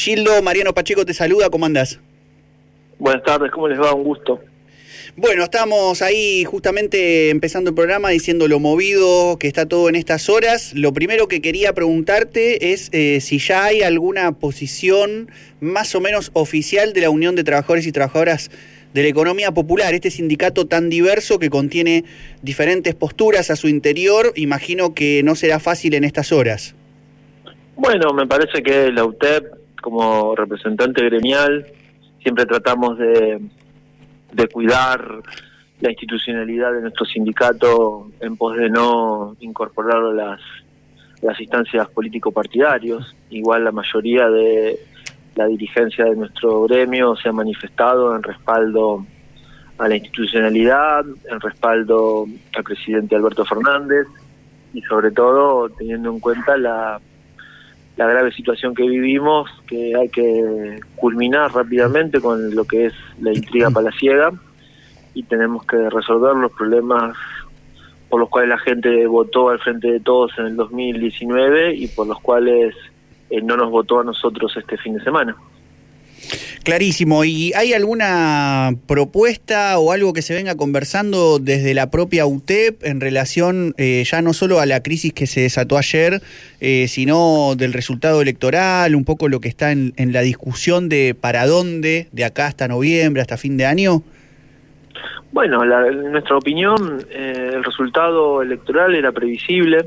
Gildo, Mariano Pacheco te saluda, ¿cómo andás? Buenas tardes, ¿cómo les va? Un gusto. Bueno, estamos ahí justamente empezando el programa diciendo lo movido que está todo en estas horas. Lo primero que quería preguntarte es eh, si ya hay alguna posición más o menos oficial de la Unión de Trabajadores y Trabajadoras de la Economía Popular, este sindicato tan diverso que contiene diferentes posturas a su interior, imagino que no será fácil en estas horas. Bueno, me parece que la UTEP, como representante gremial, siempre tratamos de, de cuidar la institucionalidad de nuestro sindicato en pos de no incorporar las, las instancias político-partidarios. Igual la mayoría de la dirigencia de nuestro gremio se ha manifestado en respaldo a la institucionalidad, en respaldo al presidente Alberto Fernández y sobre todo teniendo en cuenta la la grave situación que vivimos, que hay que culminar rápidamente con lo que es la intriga palaciega y tenemos que resolver los problemas por los cuales la gente votó al frente de todos en el 2019 y por los cuales eh, no nos votó a nosotros este fin de semana. Clarísimo. ¿Y hay alguna propuesta o algo que se venga conversando desde la propia UTEP en relación eh, ya no solo a la crisis que se desató ayer, eh, sino del resultado electoral, un poco lo que está en, la discusión de para dónde, de acá hasta noviembre, hasta fin de año? Bueno, en nuestra opinión, eh, el resultado electoral era previsible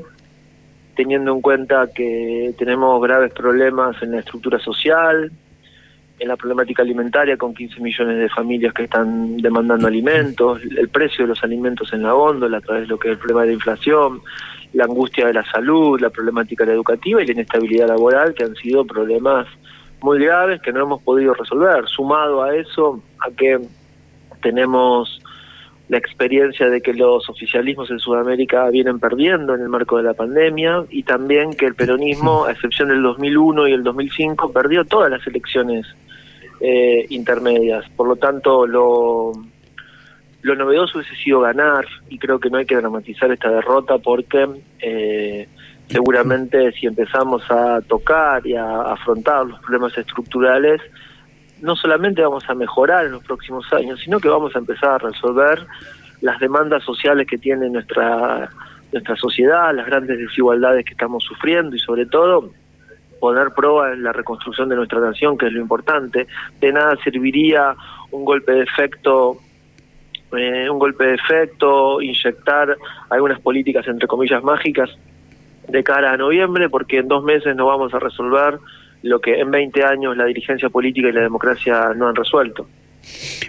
teniendo en cuenta que tenemos graves problemas en la estructura social, en la problemática alimentaria con 15 millones de familias que están demandando alimentos, el precio de los alimentos en la góndola a través de lo que es el problema de la inflación, la angustia de la salud, la problemática educativa y la inestabilidad laboral, que han sido problemas muy graves que no hemos podido resolver. Sumado a eso, a que tenemos la experiencia de que los oficialismos en Sudamérica vienen perdiendo en el marco de la pandemia y también que el peronismo, a excepción del 2001 y el 2005, perdió todas las elecciones eh, intermedias. Por lo tanto, lo, lo novedoso hubiese sido ganar y creo que no hay que dramatizar esta derrota porque eh, seguramente si empezamos a tocar y a afrontar los problemas estructurales, no solamente vamos a mejorar en los próximos años, sino que vamos a empezar a resolver las demandas sociales que tiene nuestra nuestra sociedad, las grandes desigualdades que estamos sufriendo y sobre todo poner prueba en la reconstrucción de nuestra nación, que es lo importante. De nada serviría un golpe de efecto eh, un golpe de efecto, inyectar algunas políticas entre comillas mágicas de cara a noviembre, porque en dos meses no vamos a resolver lo que en 20 años la dirigencia política y la democracia no han resuelto.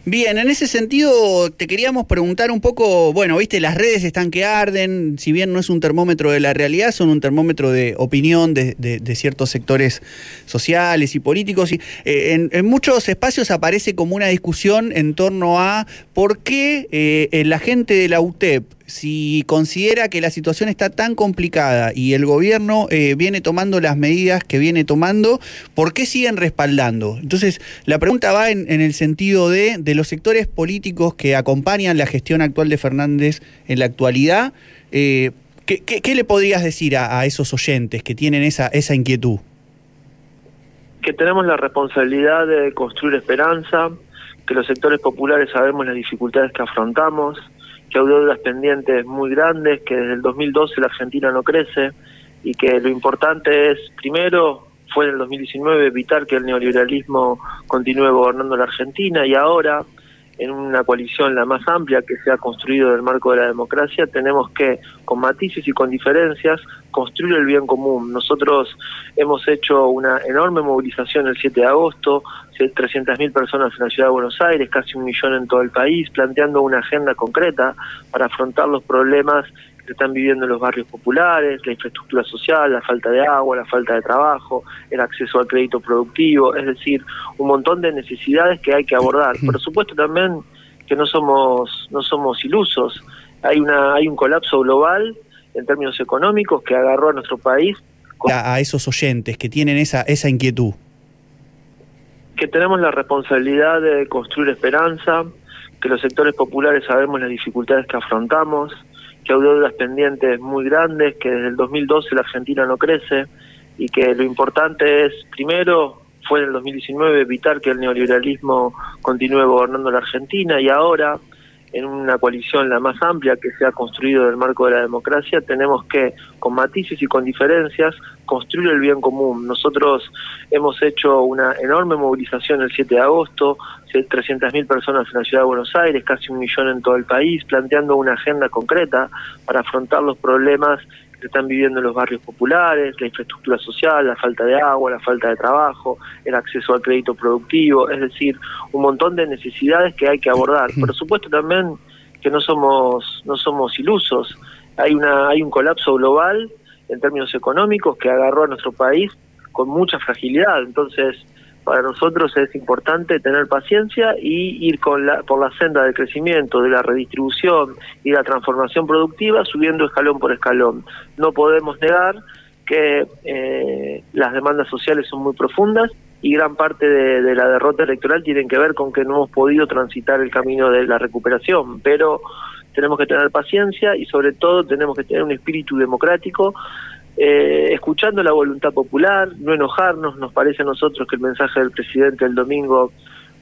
Bien, en ese sentido te queríamos preguntar un poco, bueno, viste, las redes están que arden, si bien no es un termómetro de la realidad, son un termómetro de opinión de, ciertos sectores sociales y políticos. Y, eh, en, muchos espacios aparece como una discusión en torno a por qué eh, la gente de la UTEP si considera que la situación está tan complicada y el gobierno eh, viene tomando las medidas que viene tomando, ¿por qué siguen respaldando? Entonces, la pregunta va en, el sentido de, de los sectores políticos que acompañan la gestión actual de Fernández en la actualidad. Eh, ¿qué, le podrías decir a, esos oyentes que tienen esa, esa inquietud? Que tenemos la responsabilidad de construir esperanza, que los sectores populares sabemos las dificultades que afrontamos, que hay deudas pendientes muy grandes, que desde el 2012 la Argentina no crece y que lo importante es, primero, fue en el 2019 evitar que el neoliberalismo continúe gobernando la Argentina y ahora, en una coalición la más amplia que se ha construido en el marco de la democracia, tenemos que, con matices y con diferencias, construir el bien común. Nosotros hemos hecho una enorme movilización el 7 de agosto, 300.000 personas en la ciudad de Buenos Aires, casi un millón en todo el país, planteando una agenda concreta para afrontar los problemas que están viviendo en los barrios populares, la infraestructura social, la falta de agua, la falta de trabajo, el acceso al crédito productivo, es decir, un montón de necesidades que hay que abordar. Por supuesto también que no somos no somos ilusos, hay una hay un colapso global en términos económicos que agarró a nuestro país a esos oyentes que tienen esa esa inquietud. Que tenemos la responsabilidad de construir esperanza, que los sectores populares sabemos las dificultades que afrontamos, que hay deudas pendientes muy grandes, que desde el 2012 la Argentina no crece y que lo importante es, primero, fue en el 2019 evitar que el neoliberalismo continúe gobernando la Argentina y ahora en una coalición la más amplia que se ha construido en el marco de la democracia, tenemos que, con matices y con diferencias, construir el bien común. Nosotros hemos hecho una enorme movilización el 7 de agosto, 300.000 personas en la ciudad de Buenos Aires, casi un millón en todo el país, planteando una agenda concreta para afrontar los problemas que están viviendo en los barrios populares, la infraestructura social, la falta de agua, la falta de trabajo, el acceso al crédito productivo, es decir, un montón de necesidades que hay que abordar. Por supuesto también que no somos no somos ilusos. Hay una hay un colapso global en términos económicos que agarró a nuestro país con mucha fragilidad, entonces para nosotros es importante tener paciencia y ir con la, por la senda del crecimiento, de la redistribución y la transformación productiva, subiendo escalón por escalón. No podemos negar que eh, las demandas sociales son muy profundas y gran parte de, la derrota electoral tiene que ver con que no hemos podido transitar el camino de la recuperación, pero tenemos que tener paciencia y sobre todo tenemos que tener un espíritu democrático eh, escuchando la voluntad popular, no enojarnos, nos parece a nosotros que el mensaje del presidente el domingo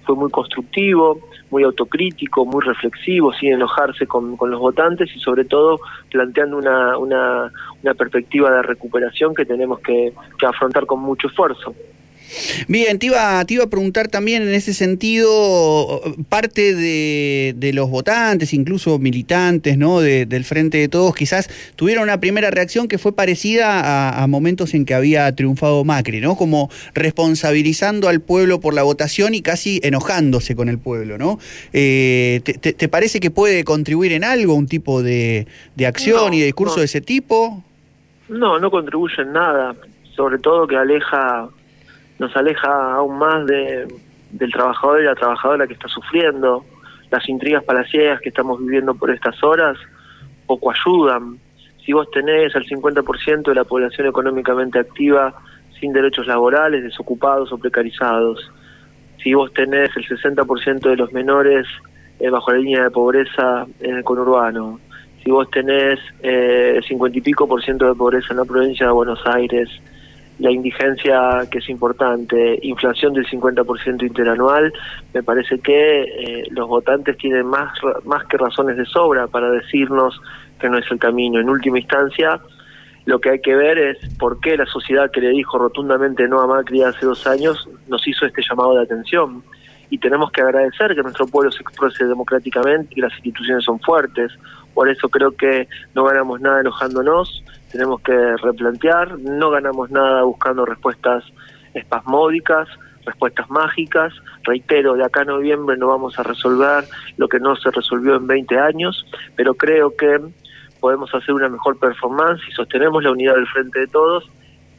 fue muy constructivo, muy autocrítico, muy reflexivo, sin enojarse con, los votantes y sobre todo planteando una, una, una perspectiva de recuperación que tenemos que afrontar con mucho esfuerzo. Bien, te iba, te iba a preguntar también en ese sentido, parte de, los votantes, incluso militantes ¿no? del Frente de Todos, quizás tuvieron una primera reacción que fue parecida a, momentos en que había triunfado Macri, ¿no? Como responsabilizando al pueblo por la votación y casi enojándose con el pueblo, ¿no? Eh, te, parece que puede contribuir en algo un tipo de, acción y de discurso de ese tipo? No, no contribuye en nada, sobre todo que aleja nos aleja aún más de, del trabajador y la trabajadora que está sufriendo. Las intrigas palaciegas que estamos viviendo por estas horas poco ayudan. Si vos tenés el 50% de la población económicamente activa sin derechos laborales, desocupados o precarizados, si vos tenés el 60% de los menores eh, bajo la línea de pobreza en el conurbano, si vos tenés eh, el 50 y pico por ciento de pobreza en la provincia de Buenos Aires, la indigencia que es importante, inflación del 50% interanual, me parece que eh, los votantes tienen más, más que razones de sobra para decirnos que no es el camino. En última instancia, lo que hay que ver es por qué la sociedad que le dijo rotundamente no a Macri hace dos años nos hizo este llamado de atención. Y tenemos que agradecer que nuestro pueblo se exprese democráticamente y las instituciones son fuertes. Por eso creo que no ganamos nada enojándonos, tenemos que replantear, no ganamos nada buscando respuestas espasmódicas, respuestas mágicas. Reitero, de acá a noviembre no vamos a resolver lo que no se resolvió en 20 años, pero creo que podemos hacer una mejor performance si sostenemos la unidad del frente de todos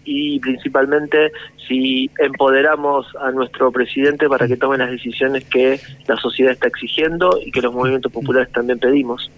y principalmente si empoderamos a nuestro presidente para que tome las decisiones que la sociedad está exigiendo y que los movimientos populares también pedimos.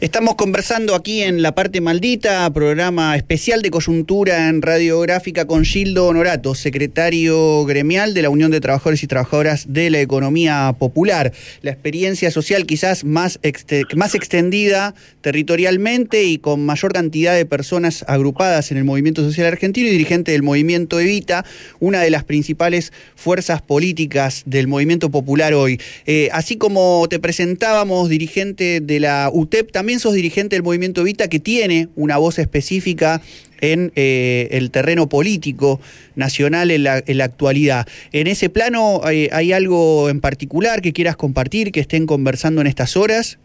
Estamos conversando aquí en La Parte Maldita, programa especial de coyuntura en radiográfica con Gildo Honorato, secretario gremial de la Unión de Trabajadores y Trabajadoras de la Economía Popular. La experiencia social quizás más, extendida territorialmente y con mayor cantidad de personas agrupadas en el movimiento social argentino y dirigente del movimiento Evita, una de las principales fuerzas políticas del movimiento popular hoy. Eh, así como te presentábamos, dirigente de la UTEP, también sos dirigente del movimiento Evita que tiene una voz específica en eh, el terreno político nacional en la, actualidad. En ese plano, ¿hay, ¿hay, algo en particular que quieras compartir, que estén conversando en estas horas?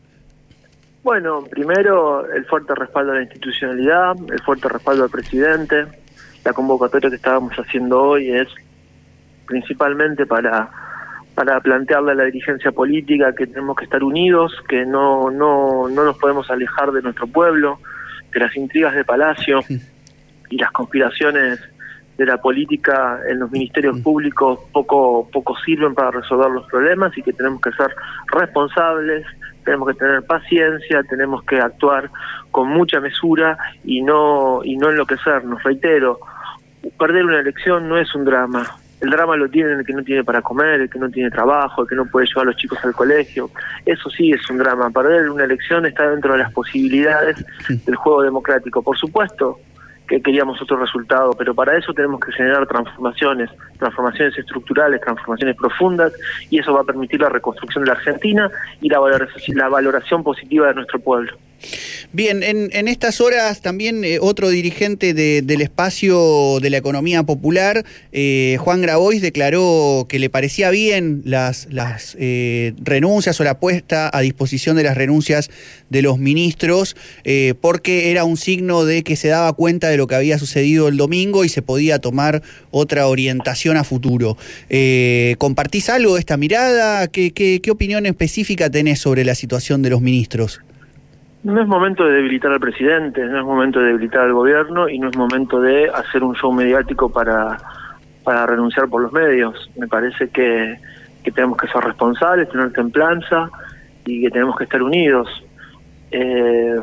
Bueno, primero el fuerte respaldo a la institucionalidad, el fuerte respaldo al presidente. La convocatoria que estábamos haciendo hoy es principalmente para para plantearle a la dirigencia política que tenemos que estar unidos, que no, no, no nos podemos alejar de nuestro pueblo, que las intrigas de Palacio y las conspiraciones de la política en los ministerios públicos poco, poco sirven para resolver los problemas y que tenemos que ser responsables, tenemos que tener paciencia, tenemos que actuar con mucha mesura y no, y no enloquecernos. Reitero, perder una elección no es un drama, el drama lo tiene el que no tiene para comer, el que no tiene trabajo, el que no puede llevar a los chicos al colegio. Eso sí es un drama. Perder una elección está dentro de las posibilidades del juego democrático. Por supuesto que queríamos otro resultado, pero para eso tenemos que generar transformaciones, transformaciones estructurales, transformaciones profundas, y eso va a permitir la reconstrucción de la Argentina y la valoración, la valoración positiva de nuestro pueblo. Bien, en, estas horas también eh, otro dirigente del espacio de la economía popular, eh, Juan Grabois, declaró que le parecía bien las, eh, renuncias o la puesta a disposición de las renuncias de los ministros, porque era un signo de que se daba cuenta de lo que había sucedido el domingo y se podía tomar otra orientación a futuro. ¿Compartís algo de esta mirada? ¿Qué, qué, qué opinión específica tenés sobre la situación de los ministros? No es momento de debilitar al presidente, no es momento de debilitar al gobierno y no es momento de hacer un show mediático para, para renunciar por los medios. Me parece que, que tenemos que ser responsables, tener templanza y que tenemos que estar unidos. Eh,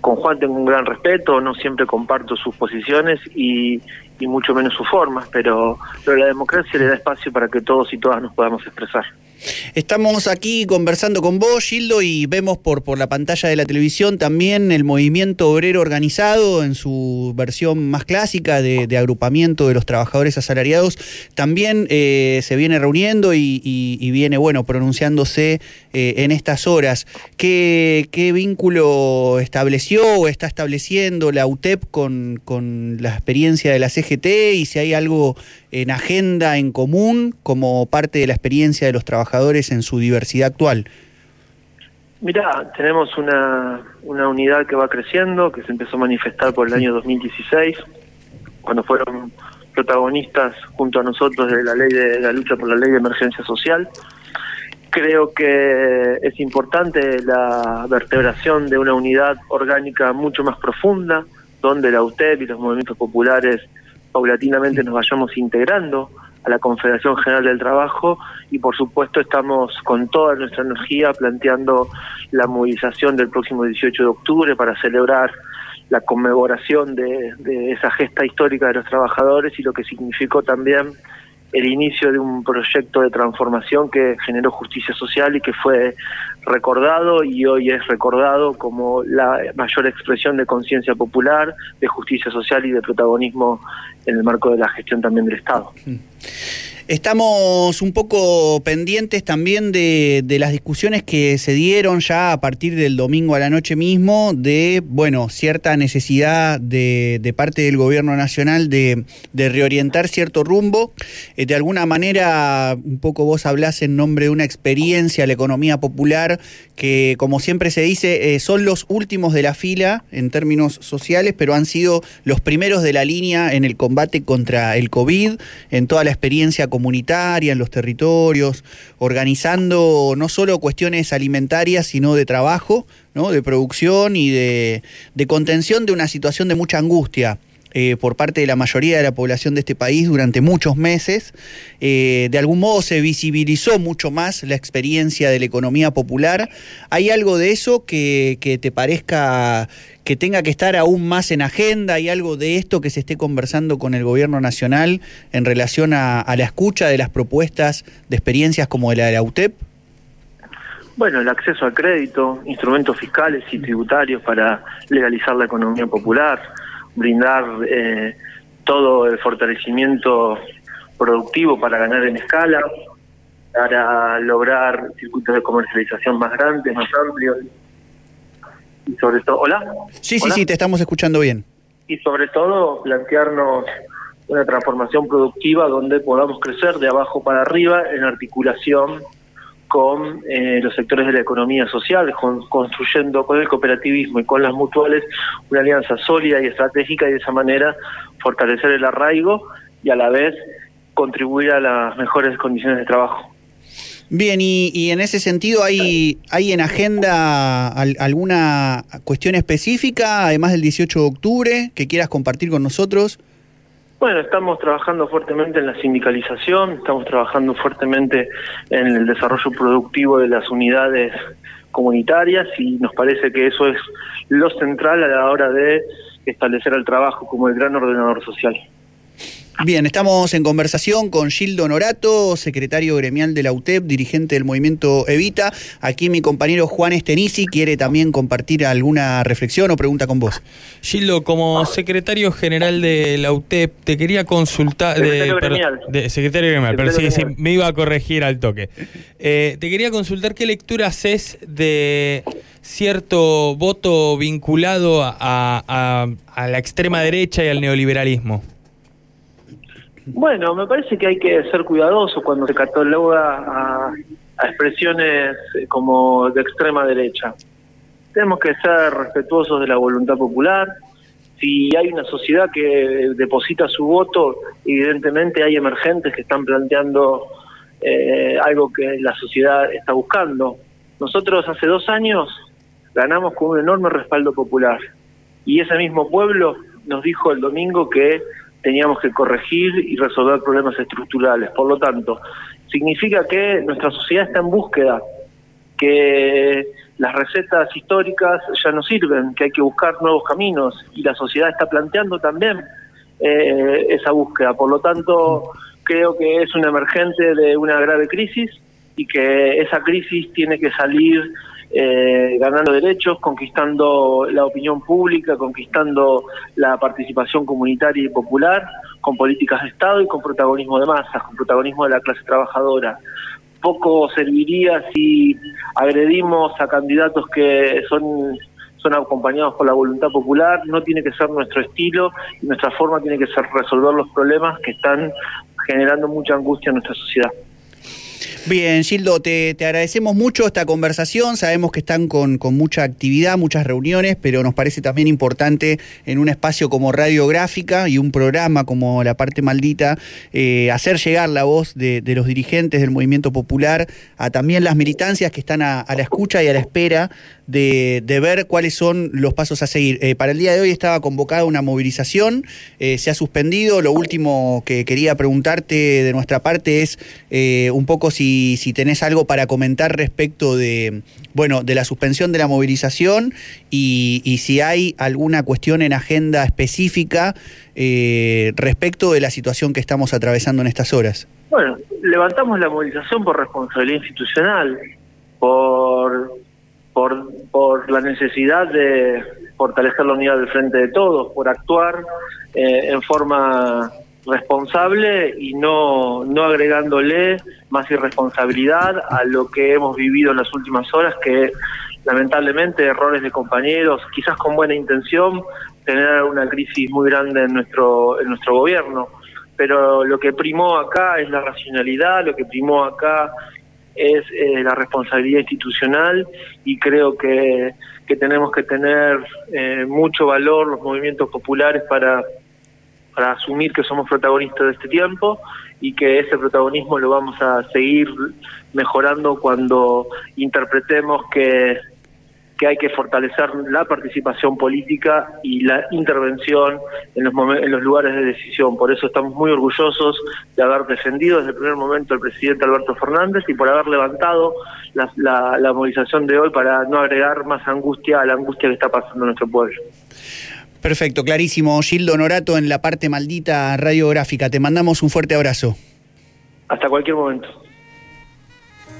con Juan tengo un gran respeto, no siempre comparto sus posiciones y, y mucho menos sus formas, pero, pero la democracia le da espacio para que todos y todas nos podamos expresar. Estamos aquí conversando con vos, Gildo, y vemos por, por la pantalla de la televisión también el movimiento obrero organizado en su versión más clásica de, agrupamiento de los trabajadores asalariados. También eh, se viene reuniendo y, viene, bueno, pronunciándose eh, en estas horas. ¿Qué, ¿Qué, vínculo estableció o está estableciendo la UTEP con, con la experiencia de la CGT y si hay algo en agenda en común como parte de la experiencia de los trabajadores en su diversidad actual? Mira, tenemos una, una unidad que va creciendo, que se empezó a manifestar por el año 2016, cuando fueron protagonistas junto a nosotros de la ley de la lucha por la ley de emergencia social. Creo que es importante la vertebración de una unidad orgánica mucho más profunda, donde la UTEP y los movimientos populares paulatinamente nos vayamos integrando a la Confederación General del Trabajo y por supuesto estamos con toda nuestra energía planteando la movilización del próximo 18 de octubre para celebrar la conmemoración de, de esa gesta histórica de los trabajadores y lo que significó también el inicio de un proyecto de transformación que generó justicia social y que fue recordado y hoy es recordado como la mayor expresión de conciencia popular, de justicia social y de protagonismo en el marco de la gestión también del Estado. Mm. Estamos un poco pendientes también de, las discusiones que se dieron ya a partir del domingo a la noche mismo de, bueno, cierta necesidad de, parte del gobierno nacional de, reorientar cierto rumbo. Eh, de alguna manera, un poco vos hablás en nombre de una experiencia, la economía popular, que como siempre se dice, eh, son los últimos de la fila en términos sociales, pero han sido los primeros de la línea en el combate contra el COVID, en toda la experiencia comunitaria en los territorios, organizando no solo cuestiones alimentarias, sino de trabajo, ¿no? de producción y de, contención de una situación de mucha angustia. Eh, por parte de la mayoría de la población de este país durante muchos meses. Eh, de algún modo se visibilizó mucho más la experiencia de la economía popular. ¿Hay algo de eso que, que te parezca que tenga que estar aún más en agenda? ¿Hay algo de esto que se esté conversando con el gobierno nacional en relación a, a la escucha de las propuestas de experiencias como la de la UTEP? Bueno, el acceso al crédito, instrumentos fiscales y tributarios para legalizar la economía popular, brindar eh, todo el fortalecimiento productivo para ganar en escala, para lograr circuitos de comercialización más grandes, más amplios. Y sobre todo, ¿hola? Sí, sí, sí, te estamos escuchando bien. Y sobre todo plantearnos una transformación productiva donde podamos crecer de abajo para arriba en articulación con eh, los sectores de la economía social, construyendo con el cooperativismo y con las mutuales una alianza sólida y estratégica y de esa manera fortalecer el arraigo y a la vez contribuir a las mejores condiciones de trabajo. Bien, y, en ese sentido, ¿hay, ¿hay en agenda alguna cuestión específica, además del 18 de octubre, que quieras compartir con nosotros? Bueno, estamos trabajando fuertemente en la sindicalización, estamos trabajando fuertemente en el desarrollo productivo de las unidades comunitarias y nos parece que eso es lo central a la hora de establecer el trabajo como el gran ordenador social. Bien, estamos en conversación con Gildo Norato, secretario gremial de la UTEP, dirigente del movimiento Evita. Aquí mi compañero Juan Estenici quiere también compartir alguna reflexión o pregunta con vos. Gildo, como secretario general de la UTEP, te quería consultar... Secretario gremial. De, secretario gremial, pero sí, sí, me iba a corregir al toque. Eh, te quería consultar qué lectura haces de cierto voto vinculado a la extrema derecha y al neoliberalismo. Bueno, me parece que hay que ser cuidadoso cuando se cataloga a, a expresiones como de extrema derecha. Tenemos que ser respetuosos de la voluntad popular. Si hay una sociedad que deposita su voto, evidentemente hay emergentes que están planteando eh, algo que la sociedad está buscando. Nosotros hace dos años ganamos con un enorme respaldo popular y ese mismo pueblo nos dijo el domingo que teníamos que corregir y resolver problemas estructurales. Por lo tanto, significa que nuestra sociedad está en búsqueda, que las recetas históricas ya no sirven, que hay que buscar nuevos caminos y la sociedad está planteando también eh, esa búsqueda. Por lo tanto, creo que es un emergente de una grave crisis y que esa crisis tiene que salir eh, ganando derechos, conquistando la opinión pública, conquistando la participación comunitaria y popular, con políticas de Estado y con protagonismo de masas, con protagonismo de la clase trabajadora. Poco serviría si agredimos a candidatos que son son acompañados por la voluntad popular, no tiene que ser nuestro estilo y nuestra forma tiene que ser resolver los problemas que están generando mucha angustia en nuestra sociedad. Bien, Gildo, te, agradecemos mucho esta conversación. Sabemos que están con, mucha actividad, muchas reuniones, pero nos parece también importante en un espacio como Radiográfica y un programa como La Parte Maldita, eh, hacer llegar la voz de, los dirigentes del movimiento popular a también las militancias que están a, la escucha y a la espera de, ver cuáles son los pasos a seguir. Eh, para el día de hoy estaba convocada una movilización, eh, se ha suspendido. Lo último que quería preguntarte de nuestra parte es un poco si si, tenés algo para comentar respecto de, bueno, de la suspensión de la movilización y, si hay alguna cuestión en agenda específica eh, respecto de la situación que estamos atravesando en estas horas. Bueno, levantamos la movilización por responsabilidad institucional, por, por, por la necesidad de fortalecer la unidad del frente de todos, por actuar eh, en forma responsable y no, no agregándole más irresponsabilidad a lo que hemos vivido en las últimas horas, que lamentablemente errores de compañeros, quizás con buena intención, tener una crisis muy grande en nuestro, en nuestro gobierno. Pero lo que primó acá es la racionalidad, lo que primó acá es eh, la responsabilidad institucional y creo que, que tenemos que tener eh, mucho valor los movimientos populares para para asumir que somos protagonistas de este tiempo y que ese protagonismo lo vamos a seguir mejorando cuando interpretemos que, que hay que fortalecer la participación política y la intervención en los, en los lugares de decisión. Por eso estamos muy orgullosos de haber defendido desde el primer momento al presidente Alberto Fernández y por haber levantado la, la, la movilización de hoy para no agregar más angustia a la angustia que está pasando en nuestro pueblo. Perfecto, clarísimo. Gildo Norato en la parte maldita radiográfica. Te mandamos un fuerte abrazo. Hasta cualquier momento.